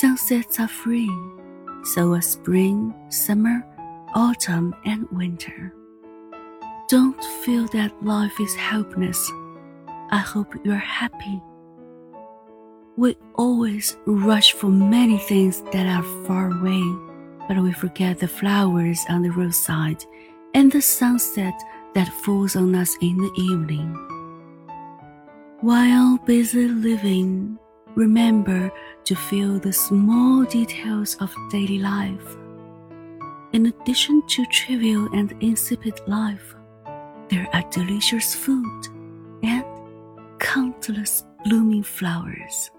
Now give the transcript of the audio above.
Sunsets are free, so are spring, summer, autumn, and winter. Don't feel that life is hopeless. I hope you're happy. We always rush for many things that are far away, but we forget the flowers on the roadside and the sunset that falls on us in the evening. While busy living, remember to feel the small details of daily life. In addition to trivial and insipid life, there are delicious food and countless blooming flowers.